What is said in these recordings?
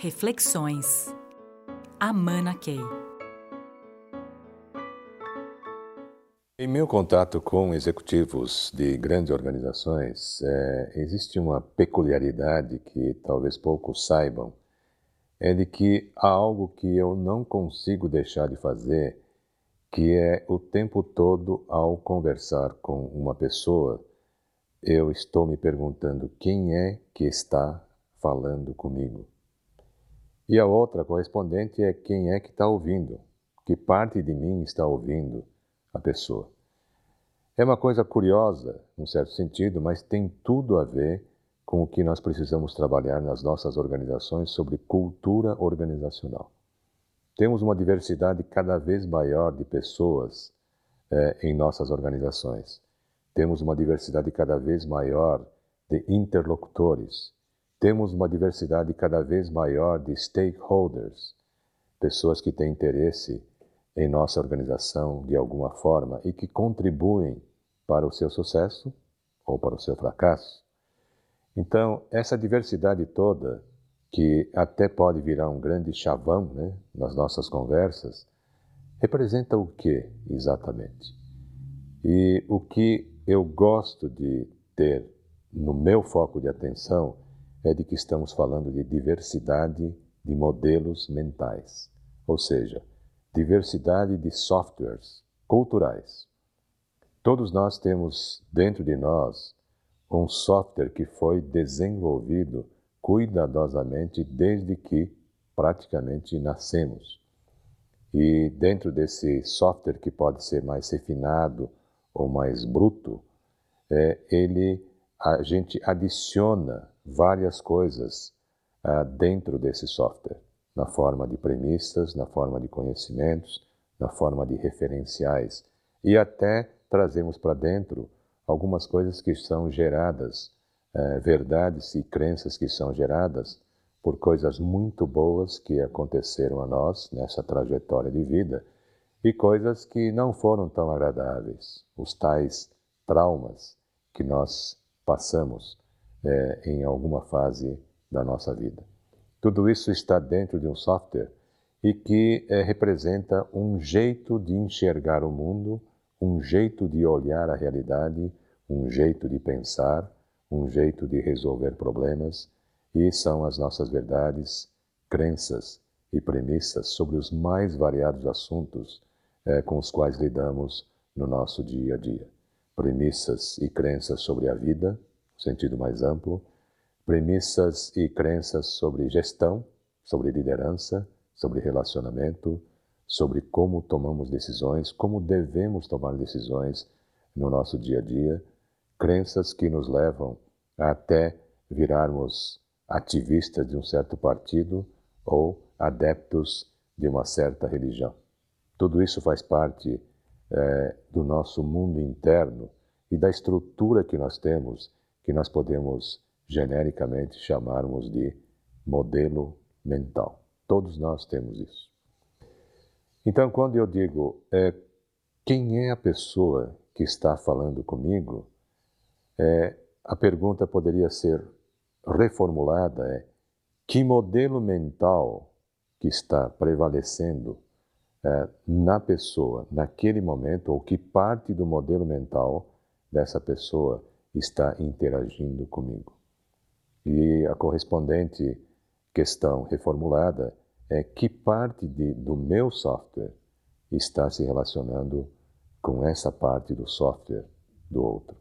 Reflexões. Amana Key. Em meu contato com executivos de grandes organizações, é, existe uma peculiaridade que talvez poucos saibam, é de que há algo que eu não consigo deixar de fazer, que é o tempo todo ao conversar com uma pessoa, eu estou me perguntando quem é que está falando comigo. E a outra correspondente é quem é que está ouvindo, que parte de mim está ouvindo a pessoa. É uma coisa curiosa, num certo sentido, mas tem tudo a ver com o que nós precisamos trabalhar nas nossas organizações sobre cultura organizacional. Temos uma diversidade cada vez maior de pessoas eh, em nossas organizações. Temos uma diversidade cada vez maior de interlocutores. Temos uma diversidade cada vez maior de stakeholders, pessoas que têm interesse em nossa organização de alguma forma e que contribuem para o seu sucesso ou para o seu fracasso. Então, essa diversidade toda, que até pode virar um grande chavão né, nas nossas conversas, representa o que exatamente? E o que eu gosto de ter no meu foco de atenção é de que estamos falando de diversidade de modelos mentais, ou seja, diversidade de softwares culturais. Todos nós temos dentro de nós um software que foi desenvolvido cuidadosamente desde que praticamente nascemos. E dentro desse software que pode ser mais refinado ou mais bruto, é, ele a gente adiciona várias coisas ah, dentro desse software. Na forma de premissas, na forma de conhecimentos, na forma de referenciais. E até trazemos para dentro algumas coisas que são geradas, eh, verdades e crenças que são geradas por coisas muito boas que aconteceram a nós nessa trajetória de vida e coisas que não foram tão agradáveis, os tais traumas que nós passamos eh, em alguma fase da nossa vida. Tudo isso está dentro de um software e que é, representa um jeito de enxergar o mundo, um jeito de olhar a realidade, um jeito de pensar, um jeito de resolver problemas, e são as nossas verdades, crenças e premissas sobre os mais variados assuntos é, com os quais lidamos no nosso dia a dia. Premissas e crenças sobre a vida, sentido mais amplo, premissas e crenças sobre gestão, sobre liderança, sobre relacionamento, sobre como tomamos decisões, como devemos tomar decisões no nosso dia a dia, crenças que nos levam até virarmos ativistas de um certo partido ou adeptos de uma certa religião. Tudo isso faz parte é, do nosso mundo interno e da estrutura que nós temos, que nós podemos genericamente chamarmos de modelo mental. Todos nós temos isso. Então, quando eu digo é, quem é a pessoa que está falando comigo, é, a pergunta poderia ser reformulada: é que modelo mental que está prevalecendo é, na pessoa naquele momento, ou que parte do modelo mental dessa pessoa está interagindo comigo? E a correspondente questão reformulada é que parte de, do meu software está se relacionando com essa parte do software do outro.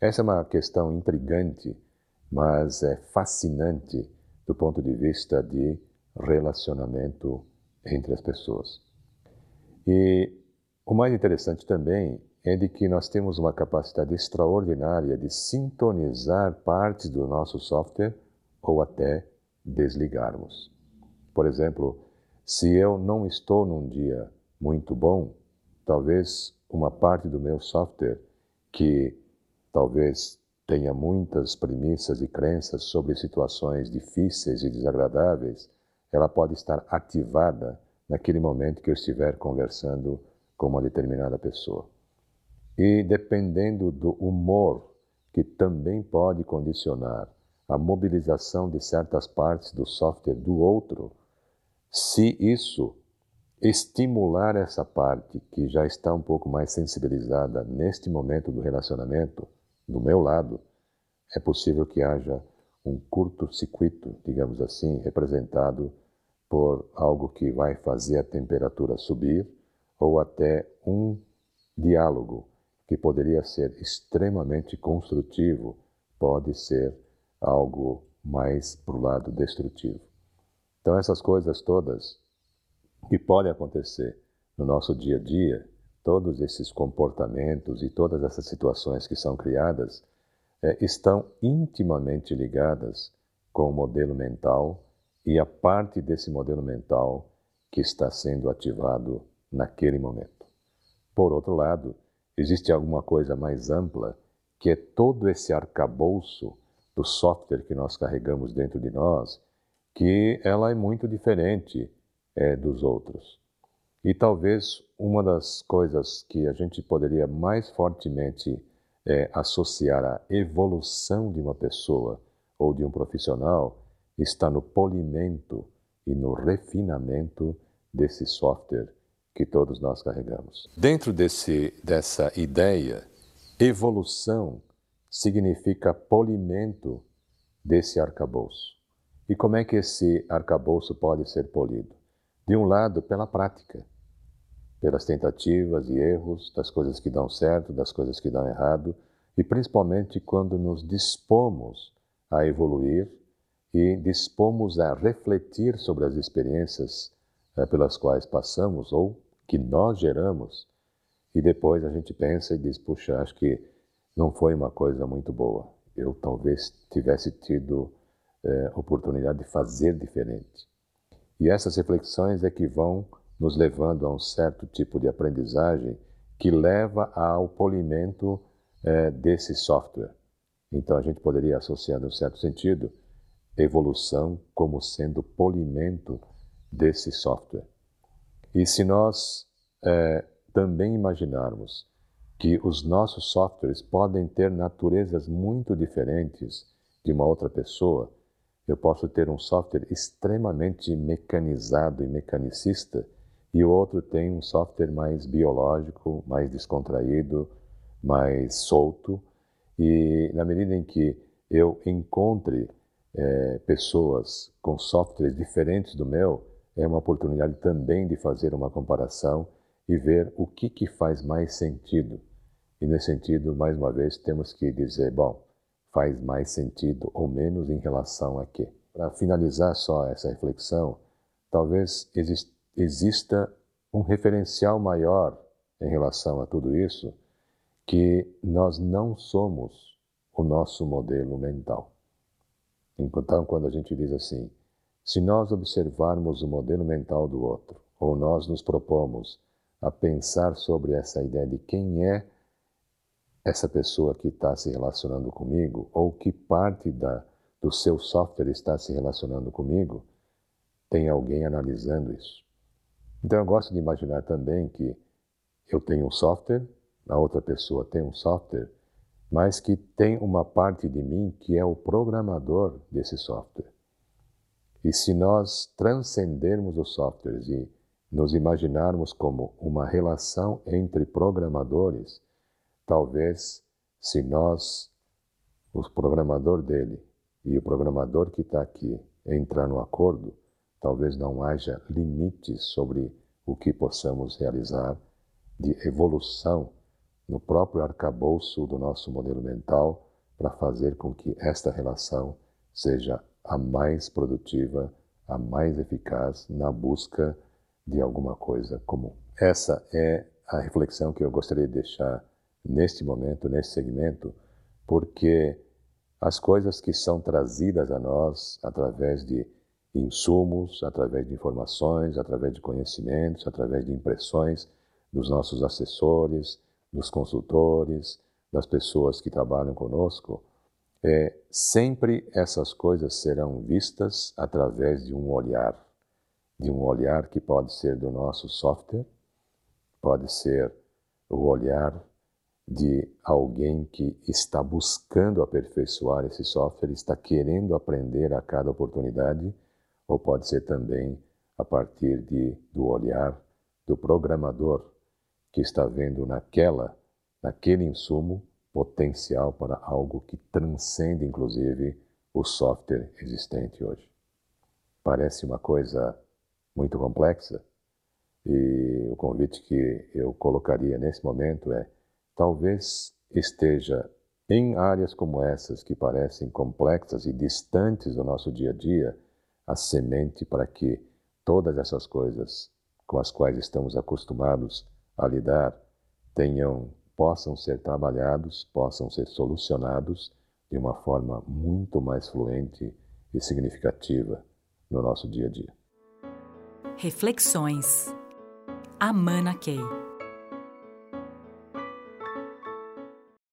Essa é uma questão intrigante, mas é fascinante do ponto de vista de relacionamento entre as pessoas. E o mais interessante também é de que nós temos uma capacidade extraordinária de sintonizar partes do nosso software ou até desligarmos. Por exemplo, se eu não estou num dia muito bom, talvez uma parte do meu software que talvez tenha muitas premissas e crenças sobre situações difíceis e desagradáveis, ela pode estar ativada naquele momento que eu estiver conversando com uma determinada pessoa. E dependendo do humor, que também pode condicionar a mobilização de certas partes do software do outro, se isso estimular essa parte que já está um pouco mais sensibilizada neste momento do relacionamento, do meu lado, é possível que haja um curto-circuito, digamos assim, representado por algo que vai fazer a temperatura subir ou até um diálogo que poderia ser extremamente construtivo pode ser algo mais para o lado destrutivo. Então, essas coisas todas que podem acontecer no nosso dia a dia, todos esses comportamentos e todas essas situações que são criadas, é, estão intimamente ligadas com o modelo mental e a parte desse modelo mental que está sendo ativado naquele momento. Por outro lado, existe alguma coisa mais ampla que é todo esse arcabouço do software que nós carregamos dentro de nós, que ela é muito diferente é, dos outros. E talvez uma das coisas que a gente poderia mais fortemente é, associar à evolução de uma pessoa ou de um profissional está no polimento e no refinamento desse software que todos nós carregamos. Dentro desse, dessa ideia, evolução significa polimento desse arcabouço. E como é que esse arcabouço pode ser polido? De um lado, pela prática, pelas tentativas e erros, das coisas que dão certo, das coisas que dão errado, e principalmente quando nos dispomos a evoluir e dispomos a refletir sobre as experiências eh, pelas quais passamos ou que nós geramos, e depois a gente pensa e diz: puxa, acho que não foi uma coisa muito boa. Eu talvez tivesse tido eh, oportunidade de fazer diferente. E essas reflexões é que vão nos levando a um certo tipo de aprendizagem que leva ao polimento é, desse software. Então a gente poderia associar, em um certo sentido, evolução como sendo polimento desse software. E se nós é, também imaginarmos que os nossos softwares podem ter naturezas muito diferentes de uma outra pessoa, eu posso ter um software extremamente mecanizado e mecanicista e o outro tem um software mais biológico, mais descontraído, mais solto. E na medida em que eu encontre é, pessoas com softwares diferentes do meu, é uma oportunidade também de fazer uma comparação e ver o que, que faz mais sentido. E nesse sentido, mais uma vez, temos que dizer, bom, faz mais sentido ou menos em relação a quê? Para finalizar só essa reflexão, talvez exista um referencial maior em relação a tudo isso, que nós não somos o nosso modelo mental. Então, quando a gente diz assim, se nós observarmos o modelo mental do outro, ou nós nos propomos a pensar sobre essa ideia de quem é essa pessoa que está se relacionando comigo ou que parte da, do seu software está se relacionando comigo, tem alguém analisando isso. Então eu gosto de imaginar também que eu tenho um software, a outra pessoa tem um software, mas que tem uma parte de mim que é o programador desse software. E se nós transcendermos os softwares e nos imaginarmos como uma relação entre programadores, Talvez, se nós, o programador dele e o programador que está aqui, entrar no acordo, talvez não haja limites sobre o que possamos realizar de evolução no próprio arcabouço do nosso modelo mental para fazer com que esta relação seja a mais produtiva, a mais eficaz na busca de alguma coisa comum. Essa é a reflexão que eu gostaria de deixar neste momento, nesse segmento, porque as coisas que são trazidas a nós através de insumos, através de informações, através de conhecimentos, através de impressões dos nossos assessores, dos consultores, das pessoas que trabalham conosco, é, sempre essas coisas serão vistas através de um olhar, de um olhar que pode ser do nosso software, pode ser o olhar de alguém que está buscando aperfeiçoar esse software, está querendo aprender a cada oportunidade, ou pode ser também a partir de, do olhar do programador que está vendo naquela, naquele insumo potencial para algo que transcende inclusive o software existente hoje. Parece uma coisa muito complexa e o convite que eu colocaria nesse momento é talvez esteja em áreas como essas que parecem complexas e distantes do nosso dia a dia a semente para que todas essas coisas com as quais estamos acostumados a lidar tenham possam ser trabalhados, possam ser solucionados de uma forma muito mais fluente e significativa no nosso dia a dia. Reflexões. Amana Key.